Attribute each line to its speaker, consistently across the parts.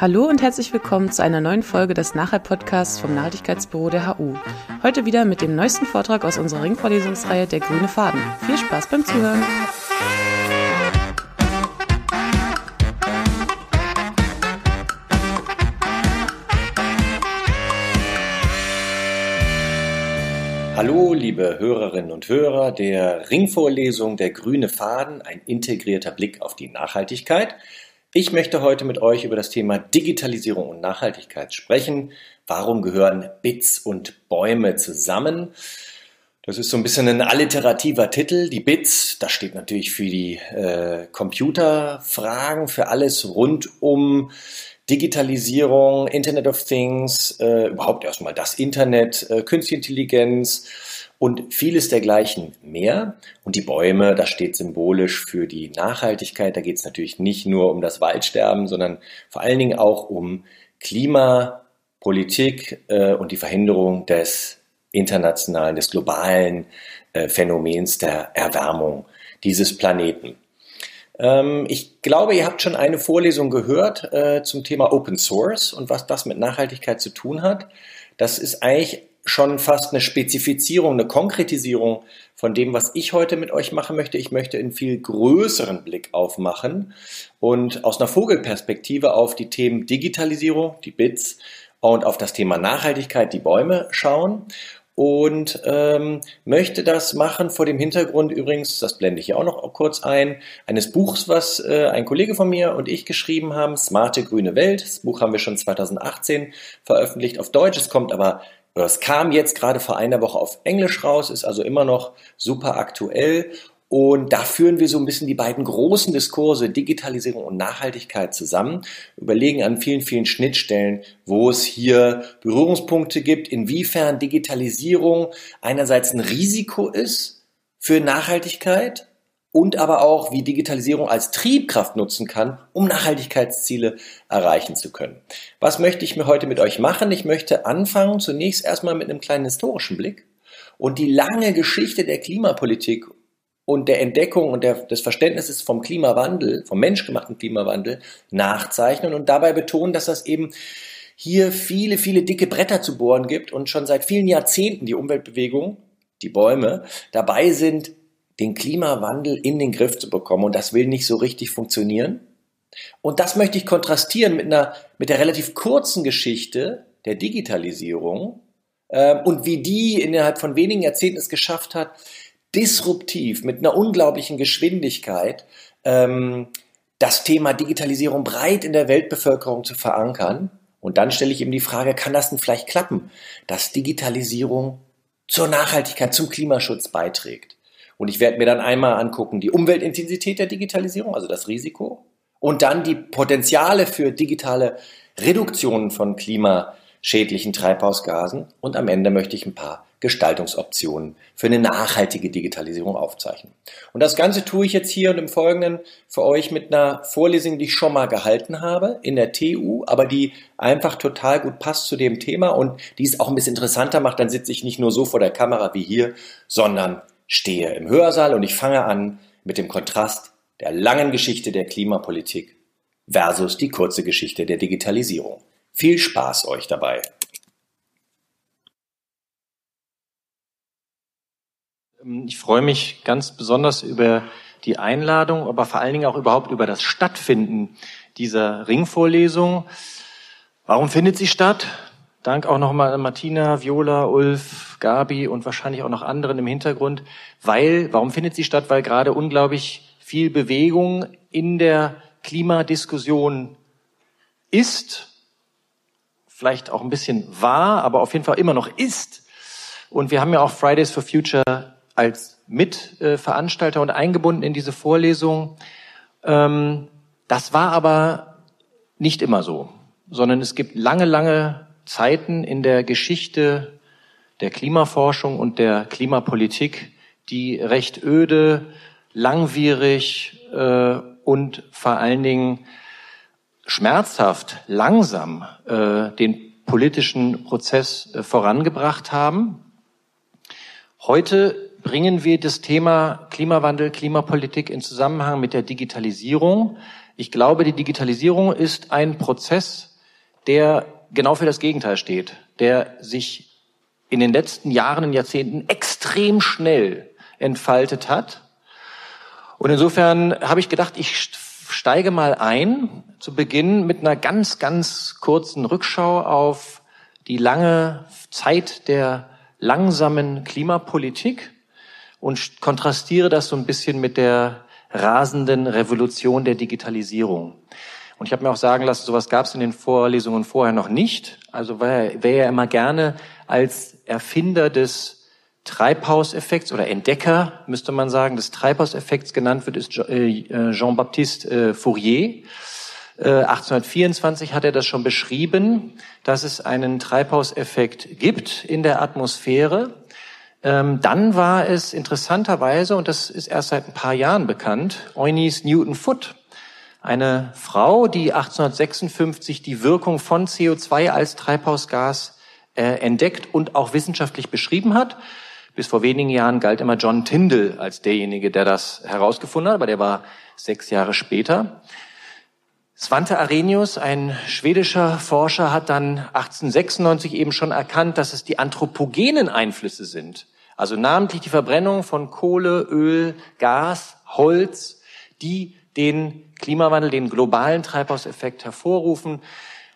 Speaker 1: Hallo und herzlich willkommen zu einer neuen Folge des Nachhalt-Podcasts vom Nachhaltigkeitsbüro der HU. Heute wieder mit dem neuesten Vortrag aus unserer Ringvorlesungsreihe Der grüne Faden. Viel Spaß beim Zuhören!
Speaker 2: Hallo, liebe Hörerinnen und Hörer der Ringvorlesung Der grüne Faden, ein integrierter Blick auf die Nachhaltigkeit. Ich möchte heute mit euch über das Thema Digitalisierung und Nachhaltigkeit sprechen. Warum gehören Bits und Bäume zusammen? Das ist so ein bisschen ein alliterativer Titel. Die Bits, das steht natürlich für die äh, Computerfragen, für alles rund um Digitalisierung, Internet of Things, äh, überhaupt erstmal das Internet, äh, Künstliche Intelligenz, und vieles dergleichen mehr. Und die Bäume, das steht symbolisch für die Nachhaltigkeit. Da geht es natürlich nicht nur um das Waldsterben, sondern vor allen Dingen auch um Klimapolitik äh, und die Verhinderung des internationalen, des globalen äh, Phänomens der Erwärmung dieses Planeten. Ähm, ich glaube, ihr habt schon eine Vorlesung gehört äh, zum Thema Open Source und was das mit Nachhaltigkeit zu tun hat. Das ist eigentlich schon fast eine Spezifizierung, eine Konkretisierung von dem, was ich heute mit euch machen möchte. Ich möchte einen viel größeren Blick aufmachen und aus einer Vogelperspektive auf die Themen Digitalisierung, die Bits und auf das Thema Nachhaltigkeit, die Bäume schauen und ähm, möchte das machen vor dem Hintergrund übrigens, das blende ich hier auch noch kurz ein, eines Buchs, was äh, ein Kollege von mir und ich geschrieben haben, Smarte grüne Welt. Das Buch haben wir schon 2018 veröffentlicht auf Deutsch. Es kommt aber es kam jetzt gerade vor einer Woche auf Englisch raus, ist also immer noch super aktuell. Und da führen wir so ein bisschen die beiden großen Diskurse Digitalisierung und Nachhaltigkeit zusammen, überlegen an vielen, vielen Schnittstellen, wo es hier Berührungspunkte gibt, inwiefern Digitalisierung einerseits ein Risiko ist für Nachhaltigkeit und aber auch, wie Digitalisierung als Triebkraft nutzen kann, um Nachhaltigkeitsziele erreichen zu können. Was möchte ich mir heute mit euch machen? Ich möchte anfangen zunächst erstmal mit einem kleinen historischen Blick und die lange Geschichte der Klimapolitik und der Entdeckung und der, des Verständnisses vom Klimawandel, vom menschgemachten Klimawandel nachzeichnen und dabei betonen, dass das eben hier viele, viele dicke Bretter zu bohren gibt und schon seit vielen Jahrzehnten die Umweltbewegung, die Bäume, dabei sind, den Klimawandel in den Griff zu bekommen. Und das will nicht so richtig funktionieren. Und das möchte ich kontrastieren mit einer, mit der relativ kurzen Geschichte der Digitalisierung äh, und wie die innerhalb von wenigen Jahrzehnten es geschafft hat, disruptiv, mit einer unglaublichen Geschwindigkeit, ähm, das Thema Digitalisierung breit in der Weltbevölkerung zu verankern. Und dann stelle ich eben die Frage, kann das denn vielleicht klappen, dass Digitalisierung zur Nachhaltigkeit, zum Klimaschutz beiträgt? Und ich werde mir dann einmal angucken, die Umweltintensität der Digitalisierung, also das Risiko, und dann die Potenziale für digitale Reduktionen von klimaschädlichen Treibhausgasen. Und am Ende möchte ich ein paar Gestaltungsoptionen für eine nachhaltige Digitalisierung aufzeichnen. Und das Ganze tue ich jetzt hier und im Folgenden für euch mit einer Vorlesung, die ich schon mal gehalten habe in der TU, aber die einfach total gut passt zu dem Thema und die es auch ein bisschen interessanter macht. Dann sitze ich nicht nur so vor der Kamera wie hier, sondern stehe im Hörsaal und ich fange an mit dem Kontrast der langen Geschichte der Klimapolitik versus die kurze Geschichte der Digitalisierung. Viel Spaß euch dabei.
Speaker 3: Ich freue mich ganz besonders über die Einladung, aber vor allen Dingen auch überhaupt über das Stattfinden dieser Ringvorlesung. Warum findet sie statt? Dank auch nochmal an Martina, Viola, Ulf, Gabi und wahrscheinlich auch noch anderen im Hintergrund. Weil, warum findet sie statt? Weil gerade unglaublich viel Bewegung in der Klimadiskussion ist, vielleicht auch ein bisschen war, aber auf jeden Fall immer noch ist. Und wir haben ja auch Fridays for Future als Mitveranstalter und eingebunden in diese Vorlesung. Ähm, das war aber nicht immer so, sondern es gibt lange, lange Zeiten in der Geschichte der Klimaforschung und der Klimapolitik, die recht öde, langwierig äh, und vor allen Dingen schmerzhaft, langsam äh, den politischen Prozess äh, vorangebracht haben. Heute bringen wir das Thema Klimawandel, Klimapolitik in Zusammenhang mit der Digitalisierung. Ich glaube, die Digitalisierung ist ein Prozess,
Speaker 2: der genau für das Gegenteil steht, der sich in den letzten Jahren und Jahrzehnten extrem schnell entfaltet hat. Und insofern habe ich gedacht, ich steige mal ein zu Beginn mit einer ganz, ganz kurzen Rückschau auf die lange Zeit der langsamen Klimapolitik und kontrastiere das so ein bisschen mit der rasenden Revolution der Digitalisierung. Und ich habe mir auch sagen lassen, sowas gab es in den Vorlesungen vorher noch nicht. Also wer, wer ja immer gerne als Erfinder des Treibhauseffekts oder Entdecker, müsste man sagen, des Treibhauseffekts genannt wird, ist äh, Jean-Baptiste äh, Fourier. 1824 äh, hat er das schon beschrieben, dass es einen Treibhauseffekt gibt in der Atmosphäre. Ähm, dann war es interessanterweise, und das ist erst seit ein paar Jahren bekannt, Eunice Newton Foote, eine Frau, die 1856 die Wirkung von CO2 als Treibhausgas äh, entdeckt und auch wissenschaftlich beschrieben hat. Bis vor wenigen Jahren galt immer John Tyndall als derjenige, der das herausgefunden hat, aber der war sechs Jahre später. Svante Arrhenius, ein schwedischer Forscher, hat dann 1896 eben schon erkannt, dass es die anthropogenen Einflüsse sind. Also namentlich die Verbrennung von Kohle, Öl, Gas, Holz, die den Klimawandel, den globalen Treibhauseffekt hervorrufen.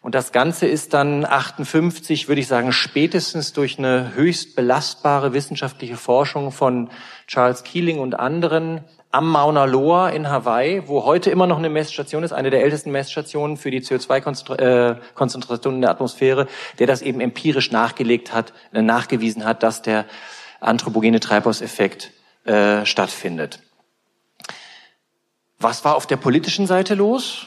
Speaker 2: Und das Ganze ist dann 58, würde ich sagen, spätestens durch eine höchst belastbare wissenschaftliche Forschung von Charles Keeling und anderen am Mauna Loa in Hawaii, wo heute immer noch eine Messstation ist, eine der ältesten Messstationen für die CO2-Konzentration in der Atmosphäre, der das eben empirisch nachgelegt hat, äh, nachgewiesen hat, dass der anthropogene Treibhauseffekt äh, stattfindet. Was war auf der politischen Seite los?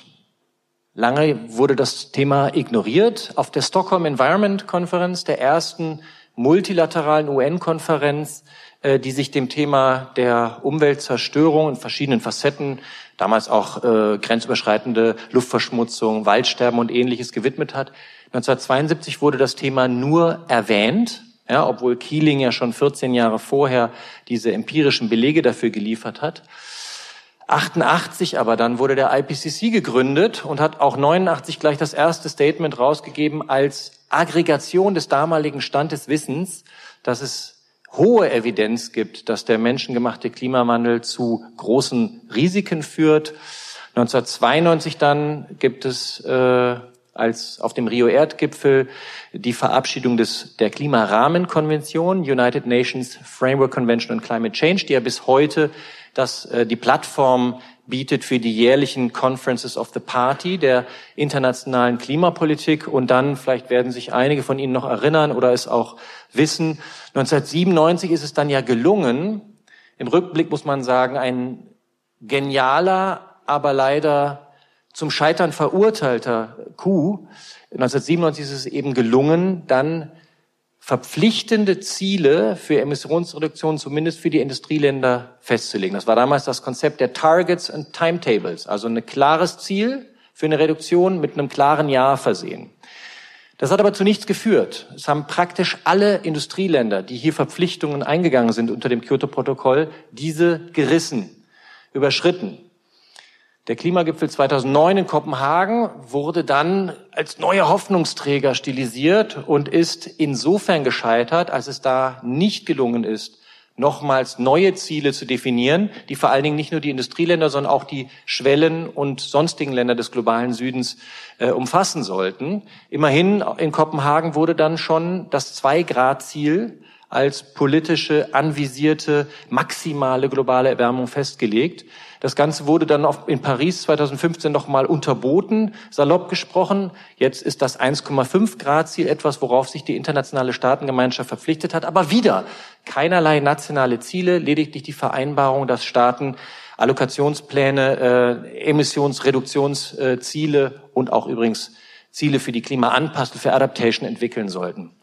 Speaker 2: Lange wurde das Thema ignoriert. Auf der Stockholm Environment Konferenz, der ersten multilateralen UN-Konferenz, äh, die sich dem Thema der Umweltzerstörung in verschiedenen Facetten, damals auch äh, grenzüberschreitende Luftverschmutzung, Waldsterben und ähnliches gewidmet hat. 1972 wurde das Thema nur erwähnt, ja, obwohl Keeling ja schon 14 Jahre vorher diese empirischen Belege dafür geliefert hat. 88 aber dann wurde der IPCC gegründet und hat auch 89 gleich das erste Statement rausgegeben als Aggregation des damaligen Stand des Wissens, dass es hohe Evidenz gibt, dass der menschengemachte Klimawandel zu großen Risiken führt. 1992 dann gibt es äh, als auf dem Rio Erdgipfel die Verabschiedung des der Klimarahmenkonvention United Nations Framework Convention on Climate Change, die ja bis heute das äh, die Plattform bietet für die jährlichen Conferences of the Party der internationalen Klimapolitik. Und dann, vielleicht werden sich einige von Ihnen noch erinnern oder es auch wissen, 1997 ist es dann ja gelungen, im Rückblick muss man sagen, ein genialer, aber leider zum Scheitern verurteilter Coup. 1997 ist es eben gelungen, dann verpflichtende Ziele für Emissionsreduktion zumindest für die Industrieländer festzulegen. Das war damals das Konzept der Targets and Timetables, also ein klares Ziel für eine Reduktion mit einem klaren Jahr versehen. Das hat aber zu nichts geführt. Es haben praktisch alle Industrieländer, die hier Verpflichtungen eingegangen sind unter dem Kyoto-Protokoll, diese gerissen, überschritten. Der Klimagipfel 2009 in Kopenhagen wurde dann als neuer Hoffnungsträger stilisiert und ist insofern gescheitert, als es da nicht gelungen ist, nochmals neue Ziele zu definieren, die vor allen Dingen nicht nur die Industrieländer, sondern auch die Schwellen- und sonstigen Länder des globalen Südens äh, umfassen sollten. Immerhin in Kopenhagen wurde dann schon das Zwei-Grad-Ziel als politische, anvisierte, maximale globale Erwärmung festgelegt. Das Ganze wurde dann in Paris 2015 nochmal unterboten, salopp gesprochen. Jetzt ist das 1,5 Grad Ziel etwas, worauf sich die internationale Staatengemeinschaft verpflichtet hat. Aber wieder keinerlei nationale Ziele, lediglich die Vereinbarung, dass Staaten Allokationspläne, äh, Emissionsreduktionsziele und auch übrigens Ziele für die Klimaanpassung, für Adaptation entwickeln sollten.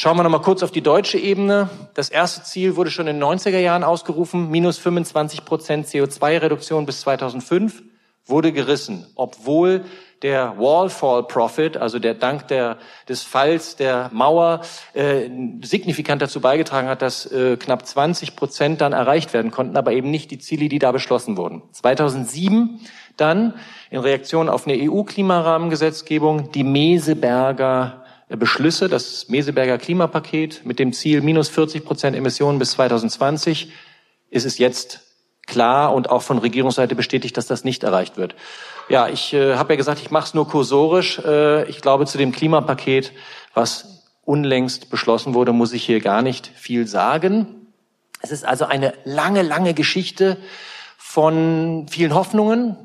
Speaker 2: Schauen wir noch mal kurz auf die deutsche Ebene. Das erste Ziel wurde schon in den 90er Jahren ausgerufen, minus 25 Prozent CO2-Reduktion bis 2005, wurde gerissen, obwohl der Wallfall Profit, also der Dank der, des Falls der Mauer, äh, signifikant dazu beigetragen hat, dass äh, knapp 20 Prozent dann erreicht werden konnten, aber eben nicht die Ziele, die da beschlossen wurden. 2007 Dann in Reaktion auf eine EU-Klimarahmengesetzgebung die Meseberger Beschlüsse, das Meseberger Klimapaket mit dem Ziel minus 40 Prozent Emissionen bis 2020, ist es jetzt klar und auch von Regierungsseite bestätigt, dass das nicht erreicht wird. Ja, ich äh, habe ja gesagt, ich mache es nur kursorisch. Äh, ich glaube, zu dem Klimapaket, was unlängst beschlossen wurde, muss ich hier gar nicht viel sagen. Es ist also eine lange, lange Geschichte von vielen Hoffnungen,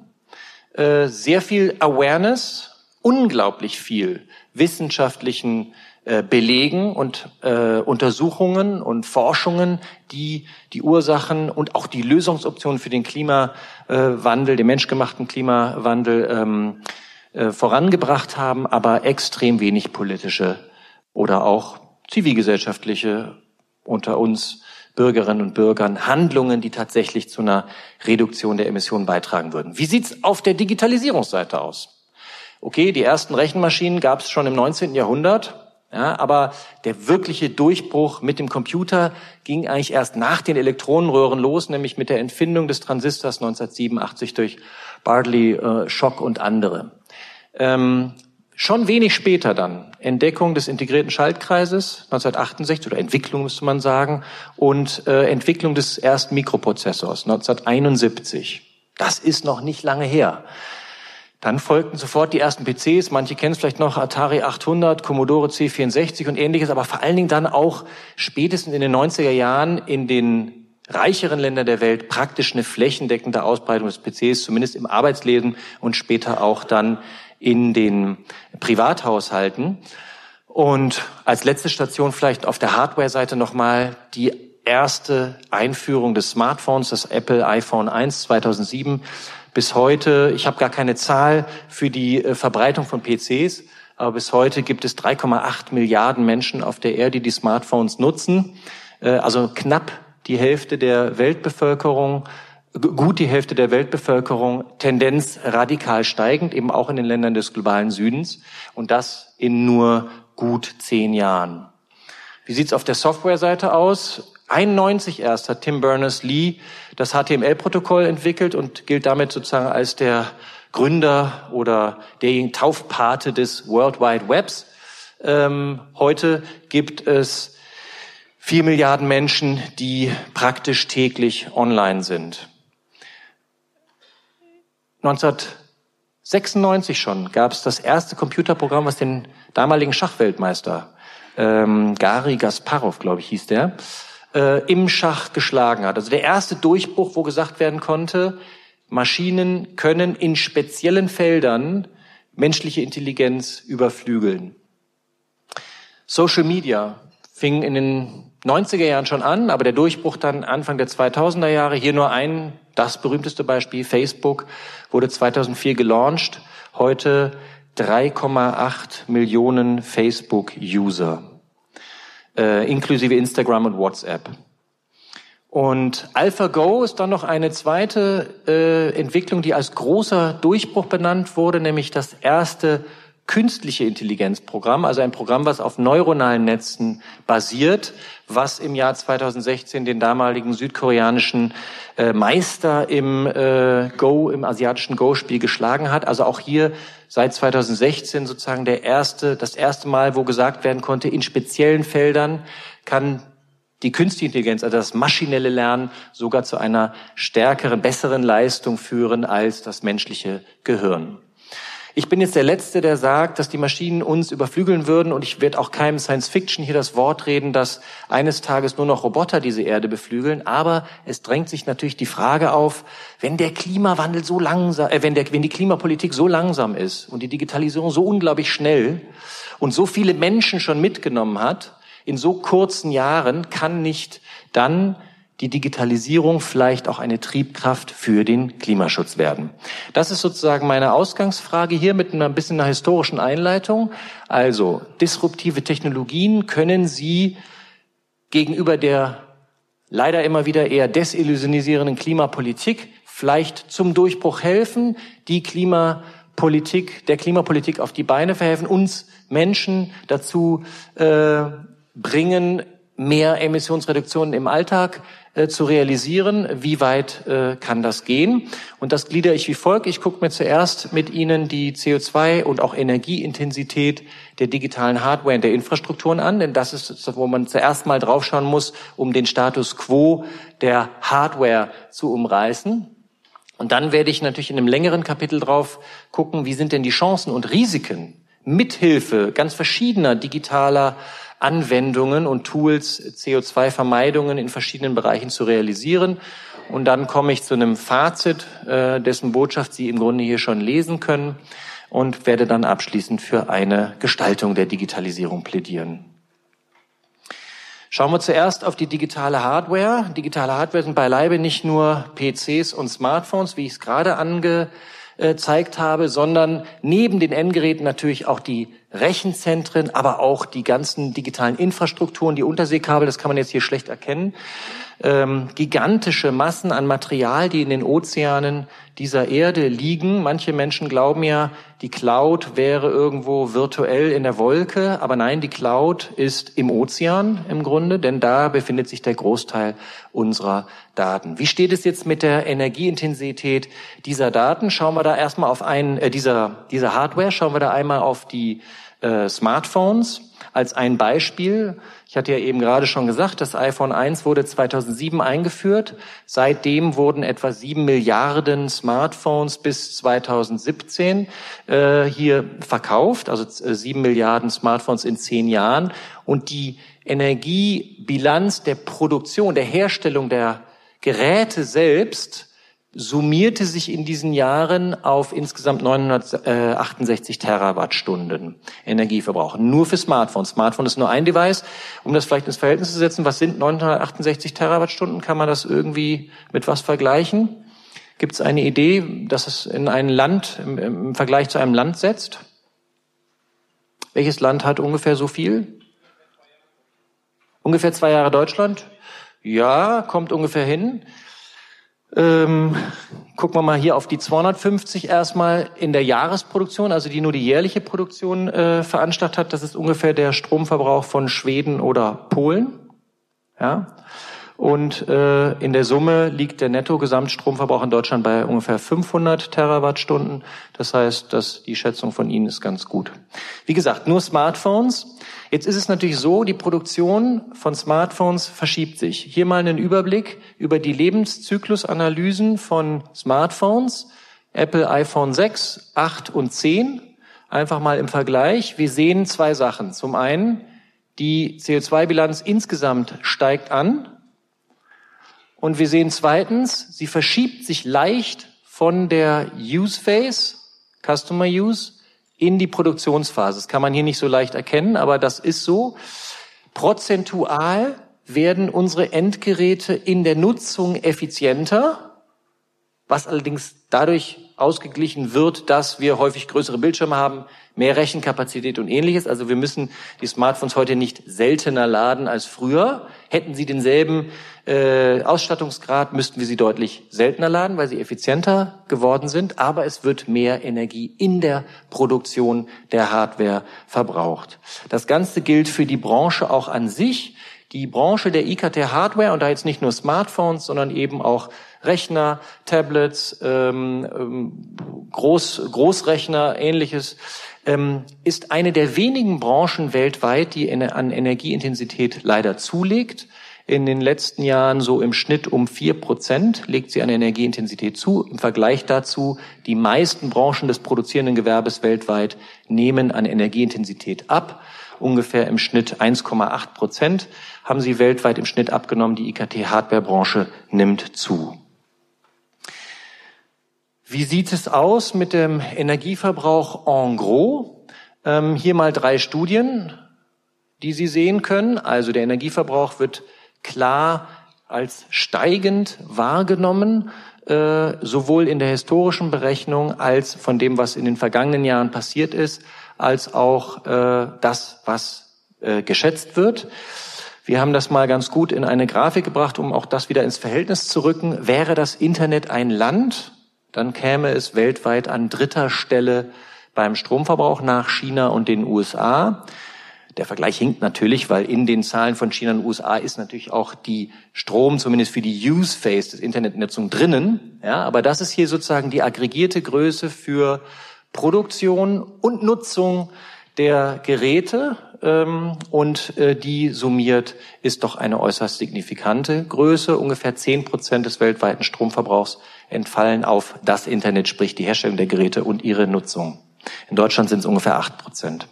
Speaker 2: äh, sehr viel Awareness, unglaublich viel wissenschaftlichen äh, Belegen und äh, Untersuchungen und Forschungen, die die Ursachen und auch die Lösungsoptionen für den Klimawandel, den menschgemachten Klimawandel ähm, äh, vorangebracht haben, aber extrem wenig politische oder auch zivilgesellschaftliche unter uns Bürgerinnen und Bürgern Handlungen, die tatsächlich zu einer Reduktion der Emissionen beitragen würden. Wie sieht's auf der Digitalisierungsseite aus? Okay, die ersten Rechenmaschinen gab es schon im 19. Jahrhundert. Ja, aber der wirkliche Durchbruch mit dem Computer ging eigentlich erst nach den Elektronenröhren los, nämlich mit der Entfindung des Transistors 1987 durch Bartley, äh, Schock und andere. Ähm, schon wenig später dann Entdeckung des integrierten Schaltkreises 1968 oder Entwicklung müsste man sagen und äh, Entwicklung des ersten Mikroprozessors 1971. Das ist noch nicht lange her. Dann folgten sofort die ersten PCs, manche kennen es vielleicht noch, Atari 800, Commodore C64 und ähnliches, aber vor allen Dingen dann auch spätestens in den 90er Jahren in den reicheren Ländern der Welt praktisch eine flächendeckende Ausbreitung des PCs, zumindest im Arbeitsleben und später auch dann in den Privathaushalten. Und als letzte Station vielleicht auf der Hardware-Seite nochmal die erste Einführung des Smartphones, das Apple iPhone 1 2007 bis heute, ich habe gar keine Zahl für die äh, Verbreitung von PCs, aber bis heute gibt es 3,8 Milliarden Menschen auf der Erde, die Smartphones nutzen. Äh, also knapp die Hälfte der Weltbevölkerung, gut die Hälfte der Weltbevölkerung, Tendenz radikal steigend, eben auch in den Ländern des globalen Südens. Und das in nur gut zehn Jahren. Wie sieht's auf der Softwareseite aus? 91 erst hat Tim Berners-Lee das HTML-Protokoll entwickelt und gilt damit sozusagen als der Gründer oder der Taufpate des World Wide Webs. Ähm, heute gibt es vier Milliarden Menschen, die praktisch täglich online sind. 1996 schon gab es das erste Computerprogramm, was den damaligen Schachweltmeister ähm, Gary Gasparov, glaube ich, hieß der, äh, im Schach geschlagen hat. Also der erste Durchbruch, wo gesagt werden konnte, Maschinen können in speziellen Feldern menschliche Intelligenz überflügeln. Social Media fing in den 90er Jahren schon an, aber der Durchbruch dann Anfang der 2000er Jahre, hier nur ein, das berühmteste Beispiel, Facebook, wurde 2004 gelauncht, heute 3,8 Millionen Facebook-User äh, inklusive Instagram und WhatsApp. Und AlphaGo ist dann noch eine zweite äh, Entwicklung, die als großer Durchbruch benannt wurde, nämlich das erste künstliche Intelligenzprogramm, also ein Programm, was auf neuronalen Netzen basiert, was im Jahr 2016 den damaligen südkoreanischen äh, Meister im äh, Go, im asiatischen Go-Spiel geschlagen hat. Also auch hier seit 2016 sozusagen der erste, das erste Mal, wo gesagt werden konnte, in speziellen Feldern kann die künstliche Intelligenz, also das maschinelle Lernen, sogar zu einer stärkeren, besseren Leistung führen als das menschliche Gehirn. Ich bin jetzt der Letzte, der sagt, dass die Maschinen uns überflügeln würden und ich werde auch keinem Science Fiction hier das Wort reden, dass eines Tages nur noch Roboter diese Erde beflügeln. Aber es drängt sich natürlich die Frage auf, wenn der Klimawandel so langsam, äh, wenn, der, wenn die Klimapolitik so langsam ist und die Digitalisierung so unglaublich schnell und so viele Menschen schon mitgenommen hat, in so kurzen Jahren kann nicht dann die Digitalisierung vielleicht auch eine Triebkraft für den Klimaschutz werden. Das ist sozusagen meine Ausgangsfrage hier mit einer bisschen einer historischen Einleitung. Also, disruptive Technologien können Sie gegenüber der leider immer wieder eher desillusionisierenden Klimapolitik vielleicht zum Durchbruch helfen, die Klimapolitik, der Klimapolitik auf die Beine verhelfen, uns Menschen dazu äh, bringen, mehr Emissionsreduktionen im Alltag äh, zu realisieren. Wie weit äh, kann das gehen? Und das gliedere ich wie folgt. Ich gucke mir zuerst mit Ihnen die CO2 und auch Energieintensität der digitalen Hardware und der Infrastrukturen an, denn das ist, wo man zuerst mal draufschauen muss, um den Status quo der Hardware zu umreißen. Und dann werde ich natürlich in einem längeren Kapitel drauf gucken, wie sind denn die Chancen und Risiken mithilfe ganz verschiedener digitaler Anwendungen und Tools, CO2-Vermeidungen in verschiedenen Bereichen zu realisieren. Und dann komme ich zu einem Fazit, äh, dessen Botschaft Sie im Grunde hier schon lesen können und werde dann abschließend für eine Gestaltung der Digitalisierung plädieren. Schauen wir zuerst auf die digitale Hardware. Digitale Hardware sind beileibe nicht nur PCs und Smartphones, wie ich es gerade angezeigt habe, sondern neben den Endgeräten natürlich auch die Rechenzentren, aber auch die ganzen digitalen Infrastrukturen, die Unterseekabel, das kann man jetzt hier schlecht erkennen, ähm, gigantische Massen an Material, die in den Ozeanen dieser Erde liegen. Manche Menschen glauben ja, die Cloud wäre irgendwo virtuell in der Wolke, aber nein, die Cloud ist im Ozean im Grunde, denn da befindet sich der Großteil unserer Daten. Wie steht es jetzt mit der Energieintensität dieser Daten? Schauen wir da erstmal auf einen, äh, dieser, dieser Hardware, schauen wir da einmal auf die äh, Smartphones als ein Beispiel. Ich hatte ja eben gerade schon gesagt, das iPhone 1 wurde 2007 eingeführt. Seitdem wurden etwa sieben Milliarden Smartphones bis 2017 äh, hier verkauft, also äh, sieben Milliarden Smartphones in zehn Jahren. Und die Energiebilanz der Produktion, der Herstellung der Geräte selbst summierte sich in diesen Jahren auf insgesamt 968 Terawattstunden Energieverbrauch. Nur für Smartphones. Smartphone ist nur ein Device. Um das vielleicht ins Verhältnis zu setzen, was sind 968 Terawattstunden? Kann man das irgendwie mit was vergleichen? Gibt es eine Idee, dass es in ein Land, im, im Vergleich zu einem Land setzt? Welches Land hat ungefähr so viel? Ungefähr zwei Jahre Deutschland? Ja, kommt ungefähr hin. Ähm, gucken wir mal hier auf die 250 erstmal in der Jahresproduktion, also die nur die jährliche Produktion äh, veranschlagt hat. Das ist ungefähr der Stromverbrauch von Schweden oder Polen. Ja. Und äh, in der Summe liegt der Netto-Gesamtstromverbrauch in Deutschland bei ungefähr 500 Terawattstunden. Das heißt, dass die Schätzung von Ihnen ist ganz gut. Wie gesagt, nur Smartphones. Jetzt ist es natürlich so, die Produktion von Smartphones verschiebt sich. Hier mal einen Überblick über die Lebenszyklusanalysen von Smartphones. Apple iPhone 6, 8 und 10. Einfach mal im Vergleich. Wir sehen zwei Sachen. Zum einen, die CO2-Bilanz insgesamt steigt an. Und wir sehen zweitens, sie verschiebt sich leicht von der Use Phase, Customer Use, in die Produktionsphase. Das kann man hier nicht so leicht erkennen, aber das ist so. Prozentual werden unsere Endgeräte in der Nutzung effizienter, was allerdings dadurch ausgeglichen wird, dass wir häufig größere Bildschirme haben, mehr Rechenkapazität und ähnliches. Also wir müssen die Smartphones heute nicht seltener laden als früher. Hätten sie denselben äh, Ausstattungsgrad, müssten wir sie deutlich seltener laden, weil sie effizienter geworden sind. Aber es wird mehr Energie in der Produktion der Hardware verbraucht. Das Ganze gilt für die Branche auch an sich. Die Branche der IKT-Hardware, und da jetzt nicht nur Smartphones, sondern eben auch Rechner, Tablets, ähm, ähm, Groß, Großrechner, ähnliches, ähm, ist eine der wenigen Branchen weltweit, die an Energieintensität leider zulegt. In den letzten Jahren so im Schnitt um vier Prozent legt sie an Energieintensität zu. Im Vergleich dazu, die meisten Branchen des produzierenden Gewerbes weltweit nehmen an Energieintensität ab. Ungefähr im Schnitt 1,8 Prozent haben sie weltweit im Schnitt abgenommen. Die IKT-Hardware-Branche nimmt zu. Wie sieht es aus mit dem Energieverbrauch en gros? Ähm, hier mal drei Studien, die Sie sehen können. Also der Energieverbrauch wird klar als steigend wahrgenommen, äh, sowohl in der historischen Berechnung als von dem, was in den vergangenen Jahren passiert ist, als auch äh, das, was äh, geschätzt wird. Wir haben das mal ganz gut in eine Grafik gebracht, um auch das wieder ins Verhältnis zu rücken. Wäre das Internet ein Land, dann käme es weltweit an dritter Stelle beim Stromverbrauch nach China und den USA. Der Vergleich hinkt natürlich, weil in den Zahlen von China und USA ist natürlich auch die Strom, zumindest für die Use Phase des Internetnutzung drinnen. Ja, aber das ist hier sozusagen die aggregierte Größe für Produktion und Nutzung der Geräte ähm, und äh, die summiert ist doch eine äußerst signifikante Größe. Ungefähr zehn Prozent des weltweiten Stromverbrauchs entfallen auf das Internet, sprich die Herstellung der Geräte und ihre Nutzung. In Deutschland sind es ungefähr acht Prozent.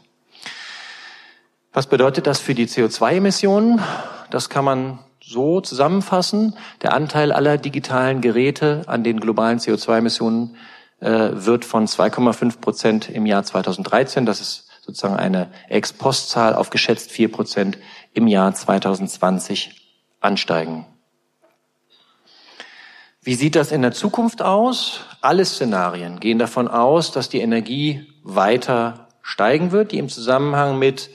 Speaker 2: Was bedeutet das für die CO2-Emissionen? Das kann man so zusammenfassen. Der Anteil aller digitalen Geräte an den globalen CO2-Emissionen äh, wird von 2,5 Prozent im Jahr 2013, das ist sozusagen eine Ex-Post-Zahl auf geschätzt vier Prozent im Jahr 2020 ansteigen. Wie sieht das in der Zukunft aus? Alle Szenarien gehen davon aus, dass die Energie weiter steigen wird, die im Zusammenhang mit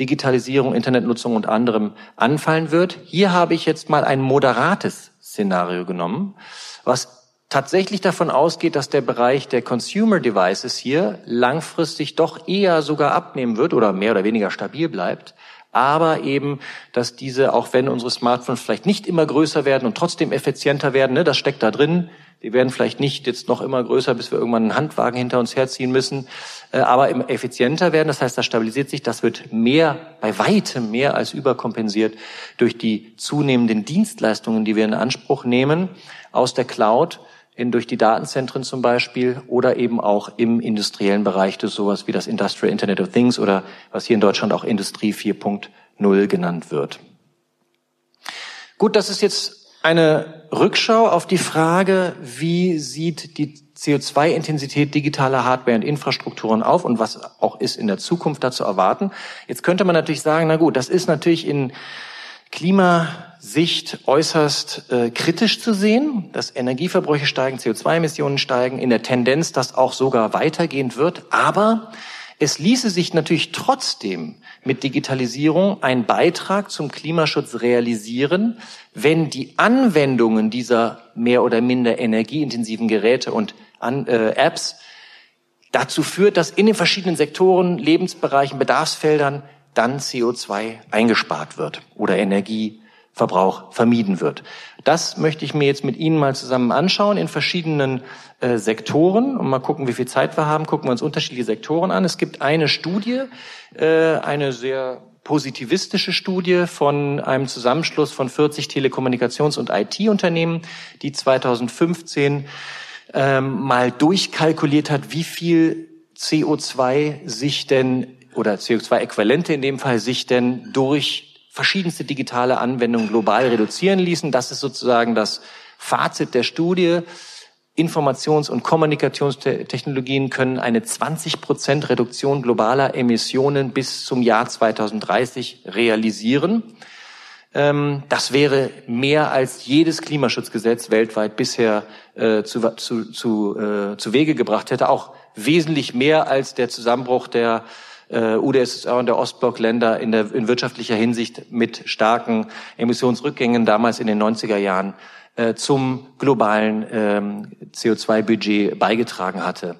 Speaker 2: Digitalisierung, Internetnutzung und anderem anfallen wird. Hier habe ich jetzt mal ein moderates Szenario genommen, was tatsächlich davon ausgeht, dass der Bereich der Consumer Devices hier langfristig doch eher sogar abnehmen wird oder mehr oder weniger stabil bleibt. Aber eben, dass diese, auch wenn unsere Smartphones vielleicht nicht immer größer werden und trotzdem effizienter werden, ne, das steckt da drin, die werden vielleicht nicht jetzt noch immer größer, bis wir irgendwann einen Handwagen hinter uns herziehen müssen, äh, aber immer effizienter werden. Das heißt, das stabilisiert sich. Das wird mehr, bei weitem mehr als überkompensiert durch die zunehmenden Dienstleistungen, die wir in Anspruch nehmen aus der Cloud, in, durch die Datenzentren zum Beispiel oder eben auch im industriellen Bereich durch sowas wie das Industrial Internet of Things oder was hier in Deutschland auch Industrie 4.0 genannt wird. Gut, das ist jetzt eine Rückschau auf die Frage, wie sieht die CO2-Intensität digitaler Hardware und Infrastrukturen auf und was auch ist in der Zukunft dazu erwarten. Jetzt könnte man natürlich sagen, na gut, das ist natürlich in Klimasicht äußerst äh, kritisch zu sehen, dass Energieverbräuche steigen, CO2-Emissionen steigen, in der Tendenz, dass auch sogar weitergehend wird. Aber es ließe sich natürlich trotzdem mit Digitalisierung einen Beitrag zum Klimaschutz realisieren, wenn die Anwendungen dieser mehr oder minder energieintensiven Geräte und an, äh, Apps dazu führt, dass in den verschiedenen Sektoren, Lebensbereichen, Bedarfsfeldern dann CO2 eingespart wird oder Energieverbrauch vermieden wird. Das möchte ich mir jetzt mit Ihnen mal zusammen anschauen in verschiedenen äh, Sektoren und mal gucken, wie viel Zeit wir haben. Gucken wir uns unterschiedliche Sektoren an. Es gibt eine Studie, äh, eine sehr positivistische Studie von einem Zusammenschluss von 40 Telekommunikations- und IT-Unternehmen, die 2015 ähm, mal durchkalkuliert hat, wie viel CO2 sich denn oder CO2-Äquivalente in dem Fall sich denn durch verschiedenste digitale Anwendungen global reduzieren ließen. Das ist sozusagen das Fazit der Studie. Informations- und Kommunikationstechnologien können eine 20 Prozent Reduktion globaler Emissionen bis zum Jahr 2030 realisieren. Ähm, das wäre mehr als jedes Klimaschutzgesetz weltweit bisher äh, zu, zu, zu, äh, zu Wege gebracht hätte. Auch wesentlich mehr als der Zusammenbruch der äh, UdSSR und der Ostblockländer in, der, in wirtschaftlicher Hinsicht mit starken Emissionsrückgängen damals in den 90er Jahren äh, zum globalen ähm, CO2-Budget beigetragen hatte.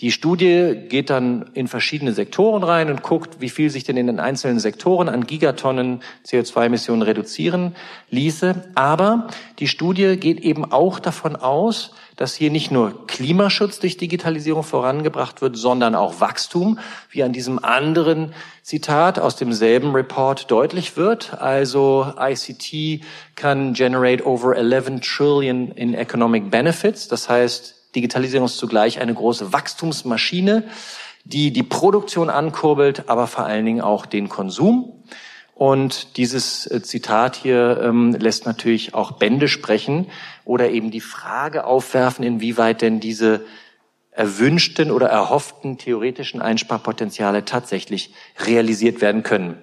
Speaker 2: Die Studie geht dann in verschiedene Sektoren rein und guckt, wie viel sich denn in den einzelnen Sektoren an Gigatonnen CO2-Emissionen reduzieren ließe. Aber die Studie geht eben auch davon aus, dass hier nicht nur Klimaschutz durch Digitalisierung vorangebracht wird, sondern auch Wachstum, wie an diesem anderen Zitat aus demselben Report deutlich wird. Also ICT kann generate over 11 trillion in economic benefits. Das heißt, Digitalisierung ist zugleich eine große Wachstumsmaschine, die die Produktion ankurbelt, aber vor allen Dingen auch den Konsum. Und dieses äh, Zitat hier ähm, lässt natürlich auch Bände sprechen oder eben die Frage aufwerfen, inwieweit denn diese erwünschten oder erhofften theoretischen Einsparpotenziale tatsächlich realisiert werden können.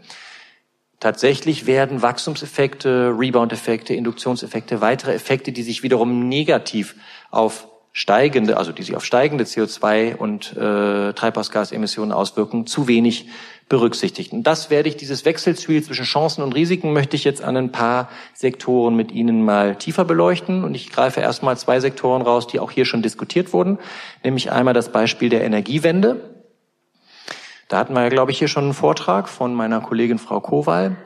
Speaker 2: Tatsächlich werden Wachstumseffekte, Rebound-Effekte, Induktionseffekte, weitere Effekte, die sich wiederum negativ auf steigende, also die sich auf steigende CO2 und äh, Treibhausgasemissionen auswirken, zu wenig berücksichtigt. Und das werde ich, dieses Wechselspiel zwischen Chancen und Risiken möchte ich jetzt an ein paar Sektoren mit Ihnen mal tiefer beleuchten. Und ich greife erstmal zwei Sektoren raus, die auch hier schon diskutiert wurden, nämlich einmal das Beispiel der Energiewende. Da hatten wir ja, glaube ich, hier schon einen Vortrag von meiner Kollegin Frau Kowal.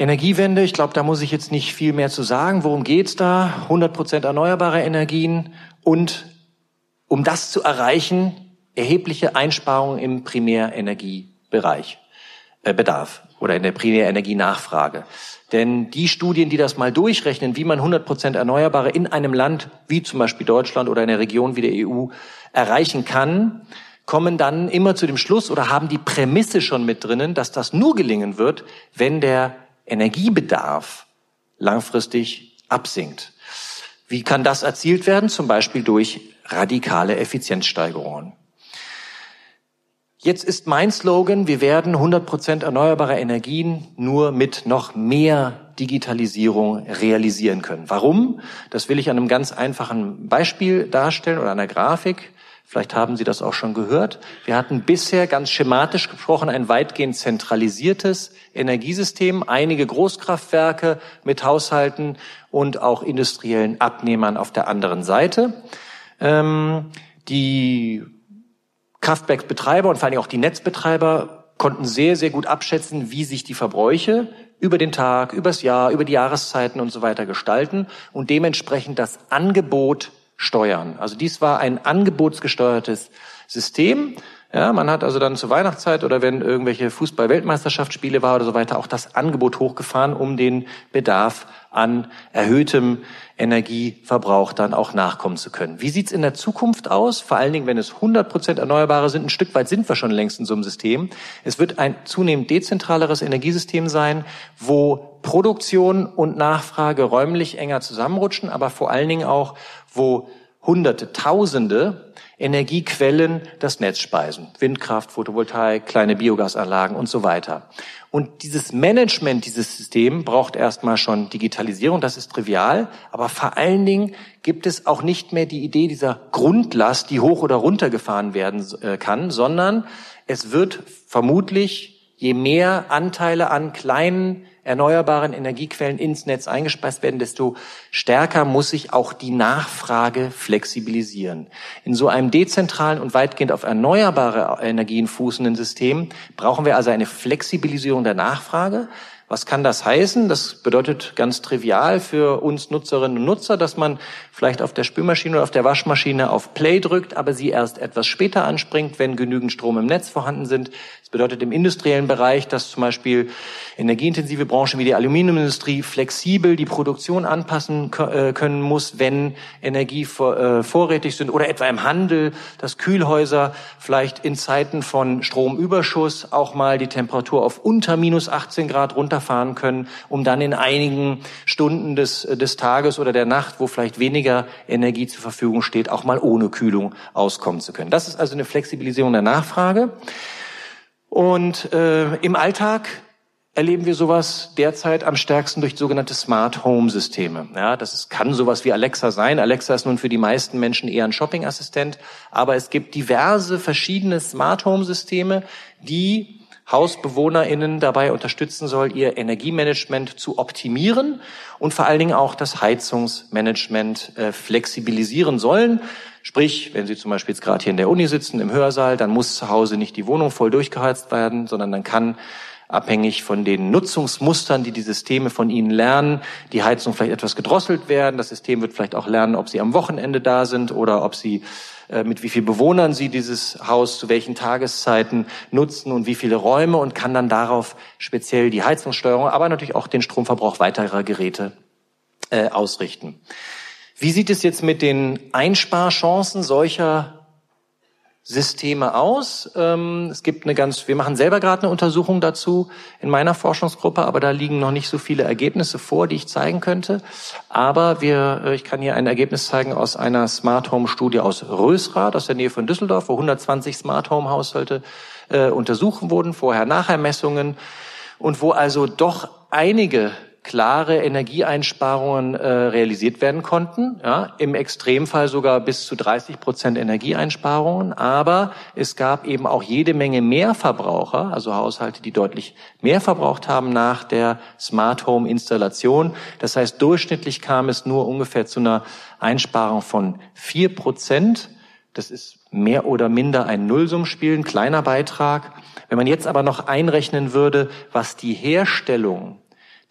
Speaker 2: Energiewende, ich glaube, da muss ich jetzt nicht viel mehr zu sagen. Worum geht's da? 100 Prozent erneuerbare Energien und um das zu erreichen, erhebliche Einsparungen im Primärenergiebereich, äh, Bedarf oder in der Primärenergienachfrage. Denn die Studien, die das mal durchrechnen, wie man 100 Prozent Erneuerbare in einem Land wie zum Beispiel Deutschland oder in einer Region wie der EU erreichen kann, kommen dann immer zu dem Schluss oder haben die Prämisse schon mit drinnen, dass das nur gelingen wird, wenn der Energiebedarf langfristig absinkt. Wie kann das erzielt werden? Zum Beispiel durch radikale Effizienzsteigerungen. Jetzt ist mein Slogan, wir werden 100 Prozent erneuerbare Energien nur mit noch mehr Digitalisierung realisieren können. Warum? Das will ich an einem ganz einfachen Beispiel darstellen oder einer Grafik. Vielleicht haben Sie das auch schon gehört. Wir hatten bisher ganz schematisch gesprochen ein weitgehend zentralisiertes Energiesystem, einige Großkraftwerke mit Haushalten und auch industriellen Abnehmern auf der anderen Seite. Ähm, die Kraftwerksbetreiber und vor allem auch die Netzbetreiber konnten sehr, sehr gut abschätzen, wie sich die Verbräuche über den Tag, übers Jahr, über die Jahreszeiten und so weiter gestalten und dementsprechend das Angebot steuern. Also dies war ein angebotsgesteuertes System. Ja, man hat also dann zur Weihnachtszeit oder wenn irgendwelche Fußball-Weltmeisterschaftsspiele war oder so weiter auch das Angebot hochgefahren, um den Bedarf an erhöhtem Energieverbrauch dann auch nachkommen zu können. Wie sieht's in der Zukunft aus? Vor allen Dingen, wenn es 100 Prozent Erneuerbare sind. Ein Stück weit sind wir schon längst in so einem System. Es wird ein zunehmend dezentraleres Energiesystem sein, wo Produktion und Nachfrage räumlich enger zusammenrutschen, aber vor allen Dingen auch, wo Hunderte, Tausende Energiequellen das Netz speisen. Windkraft, Photovoltaik, kleine Biogasanlagen und so weiter. Und dieses Management, dieses System braucht erstmal schon Digitalisierung, das ist trivial, aber vor allen Dingen gibt es auch nicht mehr die Idee dieser Grundlast, die hoch oder runter gefahren werden äh, kann, sondern es wird vermutlich, je mehr Anteile an kleinen erneuerbaren Energiequellen ins Netz eingespeist werden, desto stärker muss sich auch die Nachfrage flexibilisieren. In so einem dezentralen und weitgehend auf erneuerbare Energien fußenden System brauchen wir also eine Flexibilisierung der Nachfrage. Was kann das heißen? Das bedeutet ganz trivial für uns Nutzerinnen und Nutzer, dass man vielleicht auf der Spülmaschine oder auf der Waschmaschine auf Play drückt, aber sie erst etwas später anspringt, wenn genügend Strom im Netz vorhanden sind. Das bedeutet im industriellen Bereich, dass zum Beispiel energieintensive Branchen wie die Aluminiumindustrie flexibel die Produktion anpassen äh, können muss, wenn Energie äh, vorrätig sind oder etwa im Handel, dass Kühlhäuser vielleicht in Zeiten von Stromüberschuss auch mal die Temperatur auf unter minus 18 Grad runterfahren können, um dann in einigen Stunden des, des Tages oder der Nacht, wo vielleicht weniger Energie zur Verfügung steht, auch mal ohne Kühlung auskommen zu können. Das ist also eine Flexibilisierung der Nachfrage. Und äh, im Alltag erleben wir sowas derzeit am stärksten durch sogenannte Smart Home Systeme. Ja, das ist, kann sowas wie Alexa sein. Alexa ist nun für die meisten Menschen eher ein Shopping-Assistent, aber es gibt diverse verschiedene Smart Home Systeme, die HausbewohnerInnen dabei unterstützen soll, ihr Energiemanagement zu optimieren und vor allen Dingen auch das Heizungsmanagement äh, flexibilisieren sollen. Sprich, wenn Sie zum Beispiel jetzt gerade hier in der Uni sitzen, im Hörsaal, dann muss zu Hause nicht die Wohnung voll durchgeheizt werden, sondern dann kann abhängig von den Nutzungsmustern, die die Systeme von Ihnen lernen, die Heizung vielleicht etwas gedrosselt werden. Das System wird vielleicht auch lernen, ob Sie am Wochenende da sind oder ob Sie äh, mit wie vielen Bewohnern Sie dieses Haus zu welchen Tageszeiten nutzen und wie viele Räume und kann dann darauf speziell die Heizungssteuerung, aber natürlich auch den Stromverbrauch weiterer Geräte äh, ausrichten. Wie sieht es jetzt mit den Einsparchancen solcher Systeme aus? Ähm, es gibt eine ganz, wir machen selber gerade eine Untersuchung dazu in meiner Forschungsgruppe, aber da liegen noch nicht so viele Ergebnisse vor, die ich zeigen könnte. Aber wir, äh, ich kann hier ein Ergebnis zeigen aus einer Smart Home Studie aus Rösrath, aus der Nähe von Düsseldorf, wo 120 Smart Home Haushalte äh, untersucht wurden, Vorher-Nachher-Messungen und wo also doch einige klare Energieeinsparungen äh, realisiert werden konnten. Ja, Im Extremfall sogar bis zu 30 Prozent Energieeinsparungen. Aber es gab eben auch jede Menge Mehrverbraucher, also Haushalte, die deutlich mehr verbraucht haben nach der Smart Home Installation. Das heißt, durchschnittlich kam es nur ungefähr zu einer Einsparung von vier Prozent. Das ist mehr oder minder ein Nullsummspiel, ein kleiner Beitrag. Wenn man jetzt aber noch einrechnen würde, was die Herstellung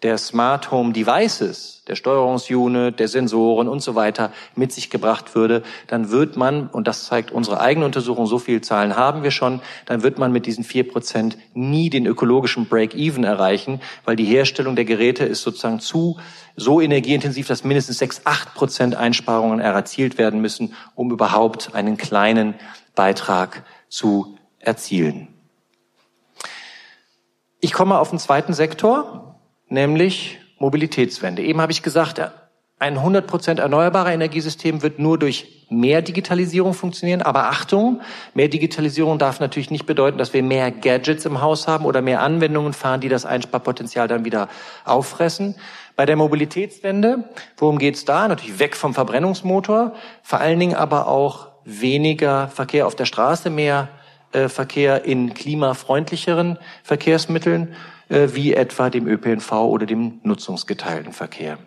Speaker 2: der Smart Home Devices, der Steuerungsunit, der Sensoren und so weiter mit sich gebracht würde, dann wird man, und das zeigt unsere eigene Untersuchung, so viele Zahlen haben wir schon, dann wird man mit diesen vier Prozent nie den ökologischen Break-Even erreichen, weil die Herstellung der Geräte ist sozusagen zu so energieintensiv, dass mindestens sechs, acht Prozent Einsparungen erzielt werden müssen, um überhaupt einen kleinen Beitrag zu erzielen. Ich komme auf den zweiten Sektor, nämlich Mobilitätswende. Eben habe ich gesagt, ein 100% erneuerbarer Energiesystem wird nur durch mehr Digitalisierung funktionieren. Aber Achtung, mehr Digitalisierung darf natürlich nicht bedeuten, dass wir mehr Gadgets im Haus haben oder mehr Anwendungen fahren, die das Einsparpotenzial dann wieder auffressen. Bei der Mobilitätswende, worum geht's da? Natürlich weg vom Verbrennungsmotor, vor allen Dingen aber auch weniger Verkehr auf der Straße, mehr äh, Verkehr in klimafreundlicheren Verkehrsmitteln wie etwa dem ÖPNV oder dem nutzungsgeteilten Verkehr.